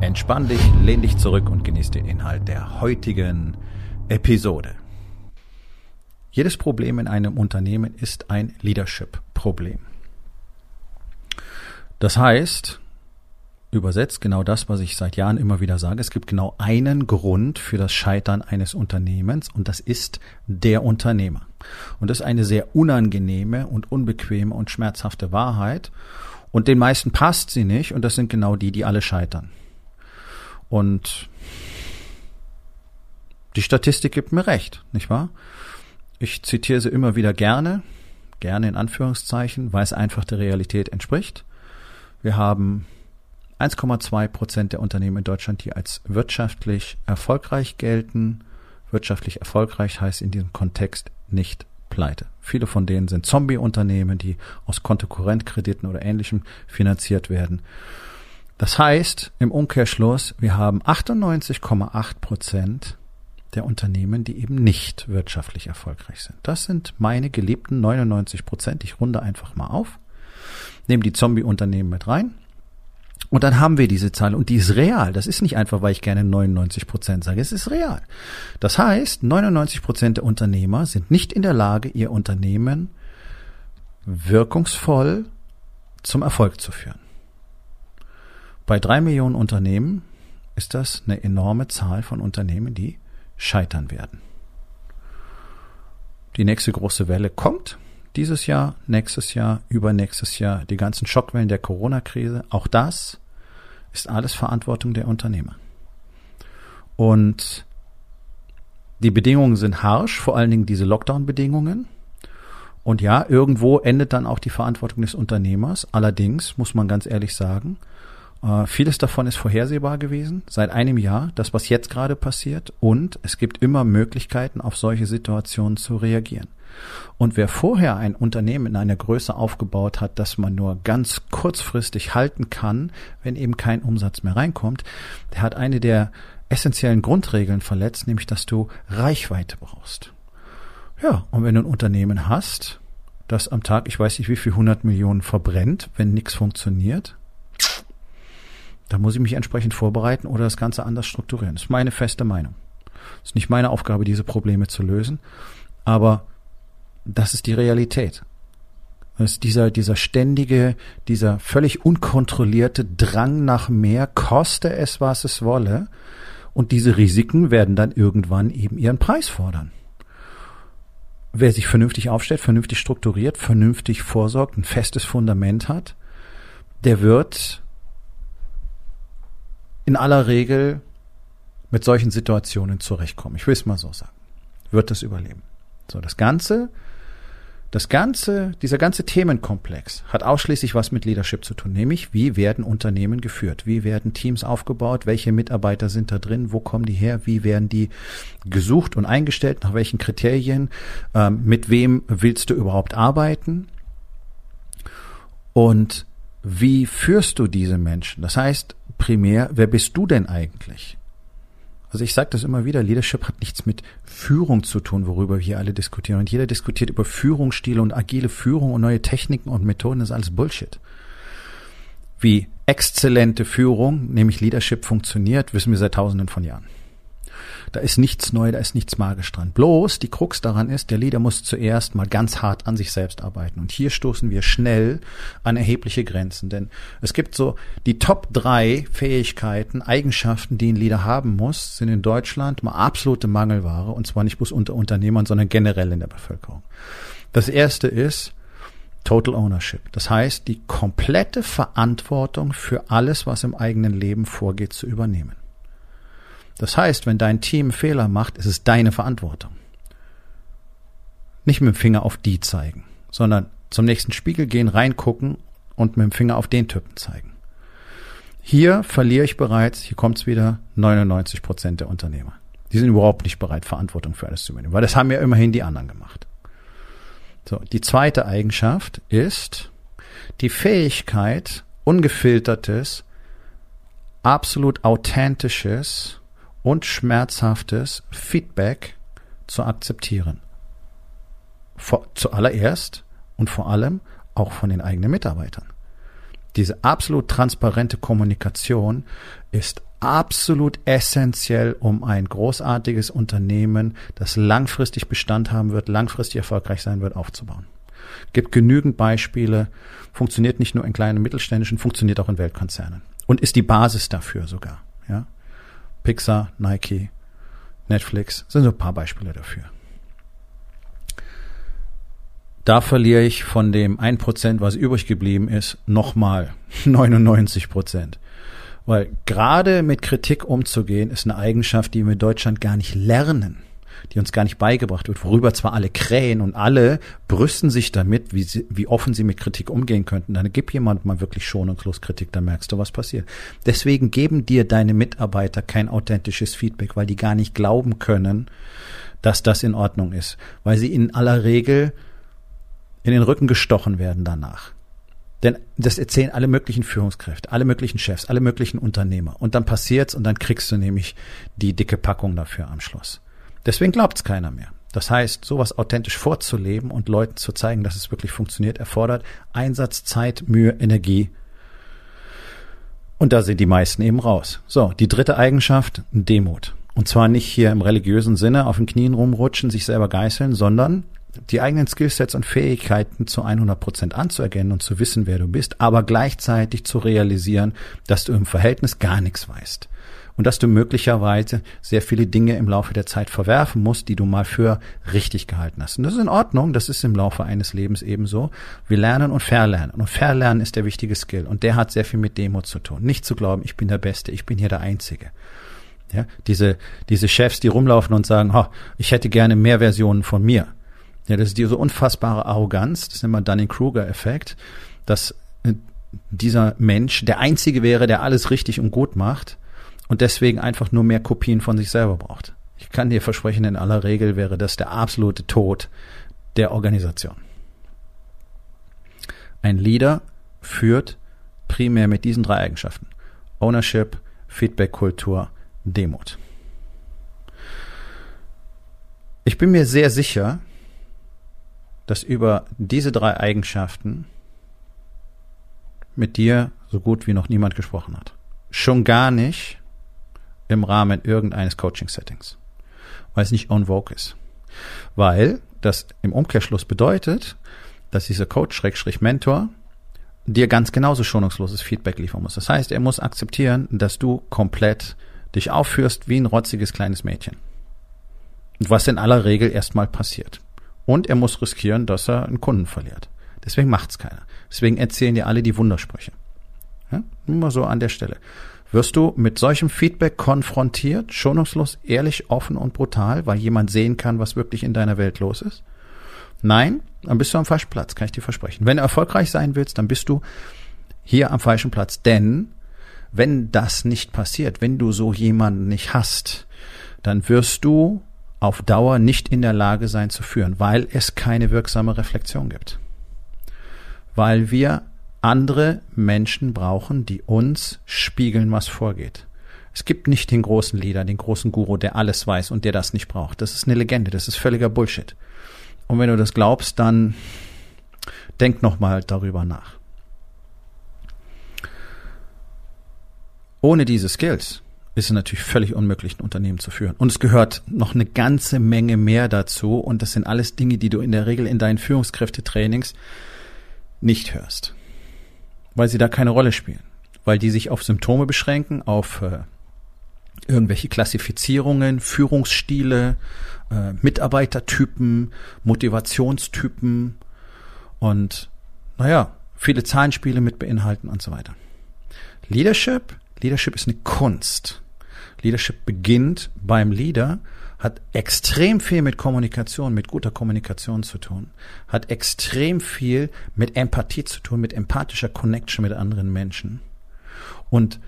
Entspann dich, lehn dich zurück und genieß den Inhalt der heutigen Episode. Jedes Problem in einem Unternehmen ist ein Leadership-Problem. Das heißt, übersetzt genau das, was ich seit Jahren immer wieder sage, es gibt genau einen Grund für das Scheitern eines Unternehmens und das ist der Unternehmer. Und das ist eine sehr unangenehme und unbequeme und schmerzhafte Wahrheit und den meisten passt sie nicht und das sind genau die, die alle scheitern. Und die Statistik gibt mir recht, nicht wahr? Ich zitiere sie immer wieder gerne, gerne in Anführungszeichen, weil es einfach der Realität entspricht. Wir haben 1,2 Prozent der Unternehmen in Deutschland, die als wirtschaftlich erfolgreich gelten. Wirtschaftlich erfolgreich heißt in diesem Kontext nicht pleite. Viele von denen sind Zombie-Unternehmen, die aus Kontokorrentkrediten oder ähnlichem finanziert werden. Das heißt, im Umkehrschluss, wir haben 98,8 Prozent der Unternehmen, die eben nicht wirtschaftlich erfolgreich sind. Das sind meine geliebten 99 Prozent. Ich runde einfach mal auf, nehme die Zombie-Unternehmen mit rein. Und dann haben wir diese Zahl und die ist real. Das ist nicht einfach, weil ich gerne 99 Prozent sage. Es ist real. Das heißt, 99 Prozent der Unternehmer sind nicht in der Lage, ihr Unternehmen wirkungsvoll zum Erfolg zu führen. Bei drei Millionen Unternehmen ist das eine enorme Zahl von Unternehmen, die scheitern werden. Die nächste große Welle kommt dieses Jahr, nächstes Jahr, übernächstes Jahr, die ganzen Schockwellen der Corona-Krise. Auch das ist alles Verantwortung der Unternehmer. Und die Bedingungen sind harsch, vor allen Dingen diese Lockdown-Bedingungen. Und ja, irgendwo endet dann auch die Verantwortung des Unternehmers. Allerdings muss man ganz ehrlich sagen, äh, vieles davon ist vorhersehbar gewesen, seit einem Jahr, das, was jetzt gerade passiert. Und es gibt immer Möglichkeiten, auf solche Situationen zu reagieren. Und wer vorher ein Unternehmen in einer Größe aufgebaut hat, dass man nur ganz kurzfristig halten kann, wenn eben kein Umsatz mehr reinkommt, der hat eine der essentiellen Grundregeln verletzt, nämlich dass du Reichweite brauchst. Ja, und wenn du ein Unternehmen hast, das am Tag, ich weiß nicht wie viel 100 Millionen verbrennt, wenn nichts funktioniert, da muss ich mich entsprechend vorbereiten oder das Ganze anders strukturieren. Das ist meine feste Meinung. Es ist nicht meine Aufgabe, diese Probleme zu lösen, aber das ist die Realität. Das ist dieser, dieser ständige, dieser völlig unkontrollierte Drang nach mehr, koste es, was es wolle. Und diese Risiken werden dann irgendwann eben ihren Preis fordern. Wer sich vernünftig aufstellt, vernünftig strukturiert, vernünftig vorsorgt, ein festes Fundament hat, der wird in aller Regel mit solchen Situationen zurechtkommen. Ich will es mal so sagen. Wird das überleben. So, das Ganze, das Ganze, dieser ganze Themenkomplex hat ausschließlich was mit Leadership zu tun, nämlich wie werden Unternehmen geführt, wie werden Teams aufgebaut, welche Mitarbeiter sind da drin, wo kommen die her, wie werden die gesucht und eingestellt, nach welchen Kriterien, ähm, mit wem willst du überhaupt arbeiten und wie führst du diese Menschen? Das heißt, primär, wer bist du denn eigentlich? Also ich sage das immer wieder, Leadership hat nichts mit Führung zu tun, worüber wir hier alle diskutieren. Und jeder diskutiert über Führungsstile und agile Führung und neue Techniken und Methoden, das ist alles Bullshit. Wie exzellente Führung, nämlich Leadership funktioniert, wissen wir seit tausenden von Jahren. Da ist nichts neu, da ist nichts magisch dran. Bloß die Krux daran ist, der Leader muss zuerst mal ganz hart an sich selbst arbeiten. Und hier stoßen wir schnell an erhebliche Grenzen. Denn es gibt so die Top drei Fähigkeiten, Eigenschaften, die ein Leader haben muss, sind in Deutschland mal absolute Mangelware. Und zwar nicht bloß unter Unternehmern, sondern generell in der Bevölkerung. Das erste ist, Total Ownership. Das heißt, die komplette Verantwortung für alles, was im eigenen Leben vorgeht, zu übernehmen. Das heißt, wenn dein Team Fehler macht, ist es deine Verantwortung. Nicht mit dem Finger auf die zeigen, sondern zum nächsten Spiegel gehen, reingucken und mit dem Finger auf den Typen zeigen. Hier verliere ich bereits, hier kommt es wieder, 99 Prozent der Unternehmer. Die sind überhaupt nicht bereit, Verantwortung für alles zu übernehmen, weil das haben ja immerhin die anderen gemacht. So, die zweite Eigenschaft ist die Fähigkeit, ungefiltertes, absolut authentisches und schmerzhaftes Feedback zu akzeptieren. Vor, zuallererst und vor allem auch von den eigenen Mitarbeitern. Diese absolut transparente Kommunikation ist absolut essentiell, um ein großartiges Unternehmen, das langfristig Bestand haben wird, langfristig erfolgreich sein wird, aufzubauen. Gibt genügend Beispiele, funktioniert nicht nur in kleinen und mittelständischen, funktioniert auch in Weltkonzernen und ist die Basis dafür sogar. Ja? Pixar, Nike, Netflix sind so ein paar Beispiele dafür. Da verliere ich von dem 1%, was übrig geblieben ist, nochmal 99 Prozent. Weil gerade mit Kritik umzugehen, ist eine Eigenschaft, die wir in Deutschland gar nicht lernen, die uns gar nicht beigebracht wird, worüber zwar alle krähen und alle brüsten sich damit, wie, sie, wie offen sie mit Kritik umgehen könnten. Dann gib jemand mal wirklich schonungslos Kritik, dann merkst du, was passiert. Deswegen geben dir deine Mitarbeiter kein authentisches Feedback, weil die gar nicht glauben können, dass das in Ordnung ist, weil sie in aller Regel in den Rücken gestochen werden danach. Denn das erzählen alle möglichen Führungskräfte, alle möglichen Chefs, alle möglichen Unternehmer. Und dann passiert's und dann kriegst du nämlich die dicke Packung dafür am Schluss. Deswegen glaubt's keiner mehr. Das heißt, sowas authentisch vorzuleben und Leuten zu zeigen, dass es wirklich funktioniert, erfordert Einsatz, Zeit, Mühe, Energie. Und da sind die meisten eben raus. So, die dritte Eigenschaft, Demut. Und zwar nicht hier im religiösen Sinne auf den Knien rumrutschen, sich selber geißeln, sondern die eigenen Skillsets und Fähigkeiten zu 100 Prozent anzuerkennen und zu wissen, wer du bist, aber gleichzeitig zu realisieren, dass du im Verhältnis gar nichts weißt. Und dass du möglicherweise sehr viele Dinge im Laufe der Zeit verwerfen musst, die du mal für richtig gehalten hast. Und das ist in Ordnung, das ist im Laufe eines Lebens ebenso. Wir lernen und verlernen. Und verlernen ist der wichtige Skill. Und der hat sehr viel mit Demo zu tun. Nicht zu glauben, ich bin der Beste, ich bin hier der Einzige. Ja, diese, diese Chefs, die rumlaufen und sagen, oh, ich hätte gerne mehr Versionen von mir. Ja, das ist diese unfassbare Arroganz, das nennt man Dunning-Kruger-Effekt, dass äh, dieser Mensch der Einzige wäre, der alles richtig und gut macht und deswegen einfach nur mehr Kopien von sich selber braucht. Ich kann dir versprechen, in aller Regel wäre das der absolute Tod der Organisation. Ein Leader führt primär mit diesen drei Eigenschaften. Ownership, Feedback-Kultur, Demut. Ich bin mir sehr sicher, dass über diese drei Eigenschaften mit dir so gut wie noch niemand gesprochen hat. Schon gar nicht im Rahmen irgendeines Coaching-Settings, weil es nicht on vogue ist. Weil das im Umkehrschluss bedeutet, dass dieser Coach-Mentor dir ganz genauso schonungsloses Feedback liefern muss. Das heißt, er muss akzeptieren, dass du komplett dich aufführst wie ein rotziges kleines Mädchen. Was in aller Regel erstmal passiert. Und er muss riskieren, dass er einen Kunden verliert. Deswegen macht's keiner. Deswegen erzählen dir alle die Wundersprüche. Ja? Nur mal so an der Stelle. Wirst du mit solchem Feedback konfrontiert, schonungslos, ehrlich, offen und brutal, weil jemand sehen kann, was wirklich in deiner Welt los ist? Nein, dann bist du am falschen Platz, kann ich dir versprechen. Wenn du erfolgreich sein willst, dann bist du hier am falschen Platz. Denn wenn das nicht passiert, wenn du so jemanden nicht hast, dann wirst du auf Dauer nicht in der Lage sein zu führen, weil es keine wirksame Reflexion gibt. Weil wir andere Menschen brauchen, die uns spiegeln, was vorgeht. Es gibt nicht den großen Leader, den großen Guru, der alles weiß und der das nicht braucht. Das ist eine Legende, das ist völliger Bullshit. Und wenn du das glaubst, dann denk nochmal darüber nach. Ohne diese Skills ist es natürlich völlig unmöglich, ein Unternehmen zu führen. Und es gehört noch eine ganze Menge mehr dazu. Und das sind alles Dinge, die du in der Regel in deinen Führungskräftetrainings nicht hörst. Weil sie da keine Rolle spielen. Weil die sich auf Symptome beschränken, auf äh, irgendwelche Klassifizierungen, Führungsstile, äh, Mitarbeitertypen, Motivationstypen und naja, viele Zahlenspiele mit beinhalten und so weiter. Leadership, Leadership ist eine Kunst. Leadership beginnt beim Leader, hat extrem viel mit Kommunikation, mit guter Kommunikation zu tun, hat extrem viel mit Empathie zu tun, mit empathischer Connection mit anderen Menschen. und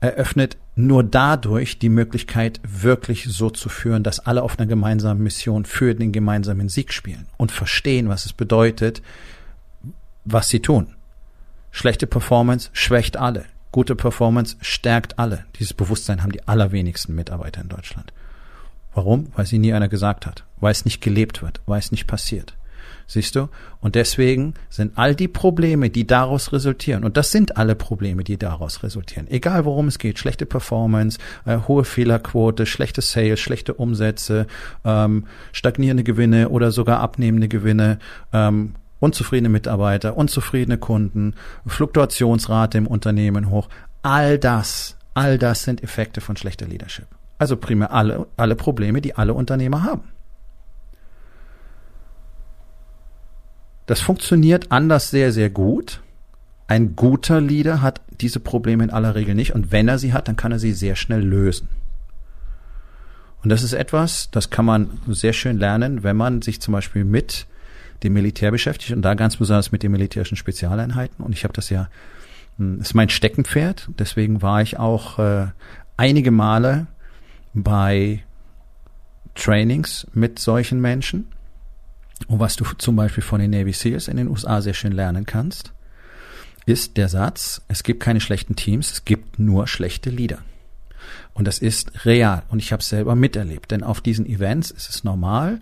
eröffnet nur dadurch die Möglichkeit, wirklich so zu führen, dass alle auf einer gemeinsamen Mission für den gemeinsamen Sieg spielen und verstehen, was es bedeutet, was sie tun. Schlechte Performance schwächt alle. Gute Performance stärkt alle. Dieses Bewusstsein haben die allerwenigsten Mitarbeiter in Deutschland. Warum? Weil sie nie einer gesagt hat. Weil es nicht gelebt wird. Weil es nicht passiert. Siehst du? Und deswegen sind all die Probleme, die daraus resultieren, und das sind alle Probleme, die daraus resultieren, egal worum es geht, schlechte Performance, äh, hohe Fehlerquote, schlechte Sales, schlechte Umsätze, ähm, stagnierende Gewinne oder sogar abnehmende Gewinne, ähm, unzufriedene Mitarbeiter, unzufriedene Kunden, Fluktuationsrate im Unternehmen hoch, all das, all das sind Effekte von schlechter Leadership. Also primär alle, alle Probleme, die alle Unternehmer haben. Das funktioniert anders sehr, sehr gut. Ein guter Leader hat diese Probleme in aller Regel nicht und wenn er sie hat, dann kann er sie sehr schnell lösen. Und das ist etwas, das kann man sehr schön lernen, wenn man sich zum Beispiel mit dem Militär beschäftigt und da ganz besonders mit den militärischen Spezialeinheiten. Und ich habe das ja, hm, ist mein Steckenpferd. Deswegen war ich auch äh, einige Male bei Trainings mit solchen Menschen. Und was du zum Beispiel von den Navy SEALs in den USA sehr schön lernen kannst, ist der Satz, es gibt keine schlechten Teams, es gibt nur schlechte Leader. Und das ist real. Und ich habe es selber miterlebt. Denn auf diesen Events ist es normal,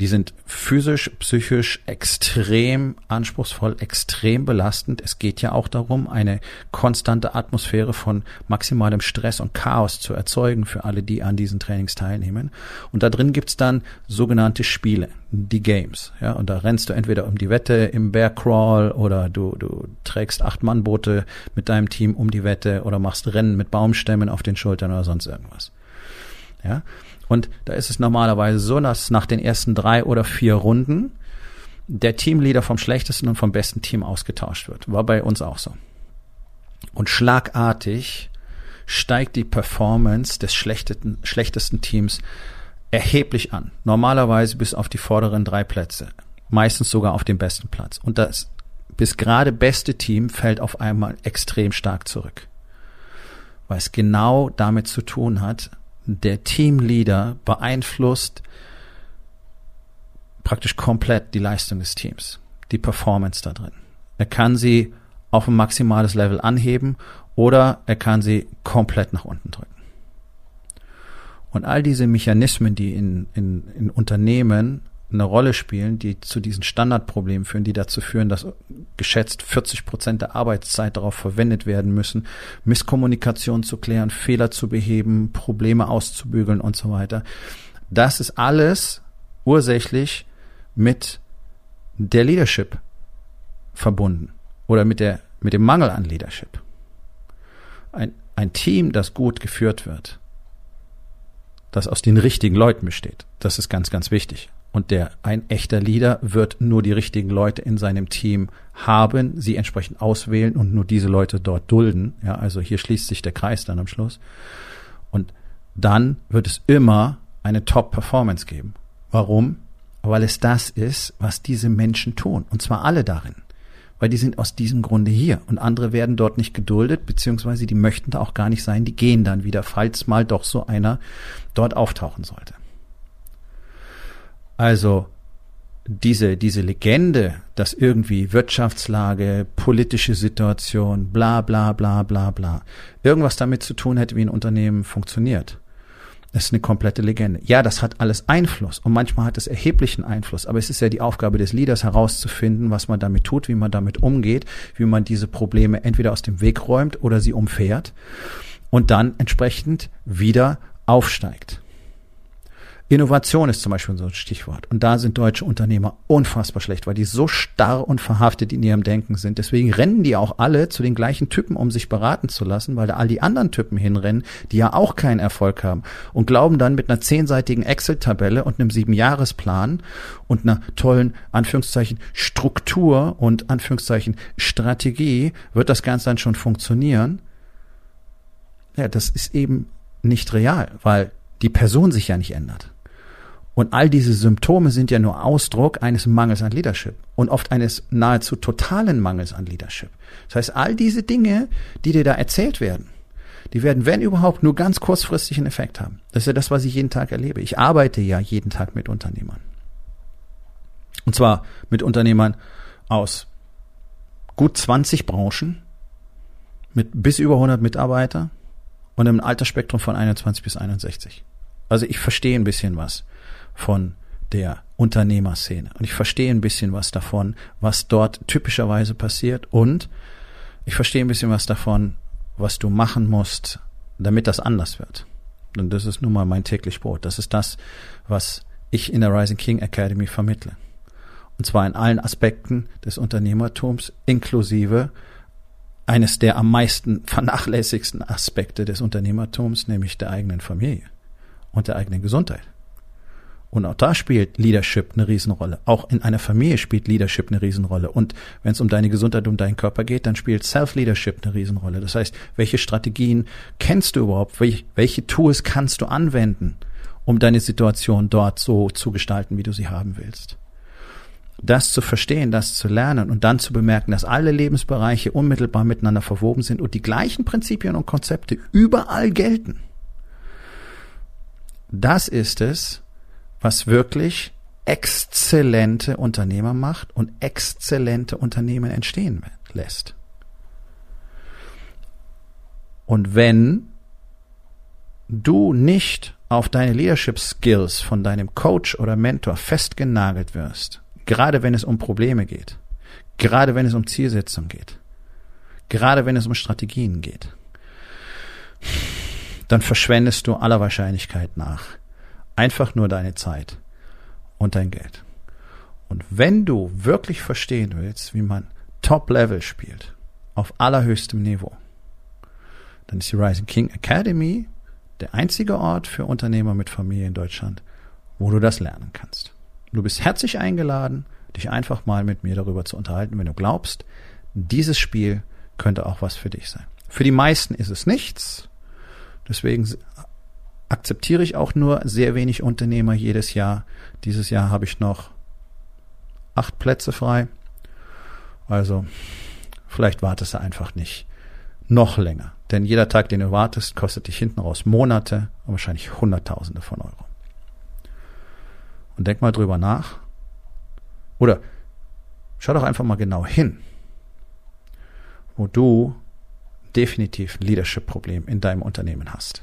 die sind physisch, psychisch extrem anspruchsvoll, extrem belastend. Es geht ja auch darum, eine konstante Atmosphäre von maximalem Stress und Chaos zu erzeugen für alle, die an diesen Trainings teilnehmen. Und da drin gibt's dann sogenannte Spiele, die Games. Ja, und da rennst du entweder um die Wette im Bear Crawl oder du, du trägst acht Mannboote mit deinem Team um die Wette oder machst Rennen mit Baumstämmen auf den Schultern oder sonst irgendwas. Ja, und da ist es normalerweise so, dass nach den ersten drei oder vier Runden der Teamleader vom schlechtesten und vom besten Team ausgetauscht wird. War bei uns auch so. Und schlagartig steigt die Performance des schlechtesten, schlechtesten Teams erheblich an. Normalerweise bis auf die vorderen drei Plätze. Meistens sogar auf den besten Platz. Und das bis gerade beste Team fällt auf einmal extrem stark zurück. Weil es genau damit zu tun hat, der Teamleader beeinflusst praktisch komplett die Leistung des Teams, die Performance da drin. Er kann sie auf ein maximales Level anheben oder er kann sie komplett nach unten drücken. Und all diese Mechanismen, die in, in, in Unternehmen eine Rolle spielen, die zu diesen Standardproblemen führen, die dazu führen, dass geschätzt 40 Prozent der Arbeitszeit darauf verwendet werden müssen, Misskommunikation zu klären, Fehler zu beheben, Probleme auszubügeln und so weiter. Das ist alles ursächlich mit der Leadership verbunden oder mit der, mit dem Mangel an Leadership. Ein, ein Team, das gut geführt wird, das aus den richtigen Leuten besteht, das ist ganz, ganz wichtig. Und der ein echter Leader wird nur die richtigen Leute in seinem Team haben, sie entsprechend auswählen und nur diese Leute dort dulden. Ja, also hier schließt sich der Kreis dann am Schluss. Und dann wird es immer eine Top-Performance geben. Warum? Weil es das ist, was diese Menschen tun. Und zwar alle darin. Weil die sind aus diesem Grunde hier. Und andere werden dort nicht geduldet, beziehungsweise die möchten da auch gar nicht sein. Die gehen dann wieder, falls mal doch so einer dort auftauchen sollte. Also diese, diese Legende, dass irgendwie Wirtschaftslage, politische Situation, bla bla bla bla bla, irgendwas damit zu tun hätte, wie ein Unternehmen funktioniert. Das ist eine komplette Legende. Ja, das hat alles Einfluss und manchmal hat es erheblichen Einfluss, aber es ist ja die Aufgabe des Leaders herauszufinden, was man damit tut, wie man damit umgeht, wie man diese Probleme entweder aus dem Weg räumt oder sie umfährt und dann entsprechend wieder aufsteigt. Innovation ist zum Beispiel so ein Stichwort. Und da sind deutsche Unternehmer unfassbar schlecht, weil die so starr und verhaftet in ihrem Denken sind. Deswegen rennen die auch alle zu den gleichen Typen, um sich beraten zu lassen, weil da all die anderen Typen hinrennen, die ja auch keinen Erfolg haben und glauben dann mit einer zehnseitigen Excel-Tabelle und einem Siebenjahresplan und einer tollen, Anführungszeichen, Struktur und Anführungszeichen Strategie wird das Ganze dann schon funktionieren. Ja, das ist eben nicht real, weil die Person sich ja nicht ändert. Und all diese Symptome sind ja nur Ausdruck eines Mangels an Leadership und oft eines nahezu totalen Mangels an Leadership. Das heißt, all diese Dinge, die dir da erzählt werden, die werden, wenn überhaupt, nur ganz kurzfristig einen Effekt haben. Das ist ja das, was ich jeden Tag erlebe. Ich arbeite ja jeden Tag mit Unternehmern. Und zwar mit Unternehmern aus gut 20 Branchen, mit bis über 100 Mitarbeiter und einem Altersspektrum von 21 bis 61. Also ich verstehe ein bisschen was von der Unternehmerszene und ich verstehe ein bisschen was davon, was dort typischerweise passiert und ich verstehe ein bisschen was davon, was du machen musst, damit das anders wird. Und das ist nun mal mein täglich Brot. Das ist das, was ich in der Rising King Academy vermittle. Und zwar in allen Aspekten des Unternehmertums, inklusive eines der am meisten vernachlässigsten Aspekte des Unternehmertums, nämlich der eigenen Familie und der eigenen Gesundheit. Und auch da spielt Leadership eine Riesenrolle. Auch in einer Familie spielt Leadership eine Riesenrolle. Und wenn es um deine Gesundheit, um deinen Körper geht, dann spielt Self-Leadership eine Riesenrolle. Das heißt, welche Strategien kennst du überhaupt? Welche Tools kannst du anwenden, um deine Situation dort so zu gestalten, wie du sie haben willst? Das zu verstehen, das zu lernen und dann zu bemerken, dass alle Lebensbereiche unmittelbar miteinander verwoben sind und die gleichen Prinzipien und Konzepte überall gelten. Das ist es, was wirklich exzellente Unternehmer macht und exzellente Unternehmen entstehen lässt. Und wenn du nicht auf deine Leadership Skills von deinem Coach oder Mentor festgenagelt wirst, gerade wenn es um Probleme geht, gerade wenn es um Zielsetzung geht, gerade wenn es um Strategien geht, dann verschwendest du aller Wahrscheinlichkeit nach einfach nur deine Zeit und dein Geld. Und wenn du wirklich verstehen willst, wie man Top-Level spielt, auf allerhöchstem Niveau, dann ist die Rising King Academy der einzige Ort für Unternehmer mit Familie in Deutschland, wo du das lernen kannst. Du bist herzlich eingeladen, dich einfach mal mit mir darüber zu unterhalten, wenn du glaubst, dieses Spiel könnte auch was für dich sein. Für die meisten ist es nichts. Deswegen akzeptiere ich auch nur sehr wenig Unternehmer jedes Jahr. Dieses Jahr habe ich noch acht Plätze frei. Also vielleicht wartest du einfach nicht noch länger. Denn jeder Tag, den du wartest, kostet dich hinten raus Monate und wahrscheinlich Hunderttausende von Euro. Und denk mal drüber nach. Oder schau doch einfach mal genau hin, wo du definitiv ein Leadership-Problem in deinem Unternehmen hast.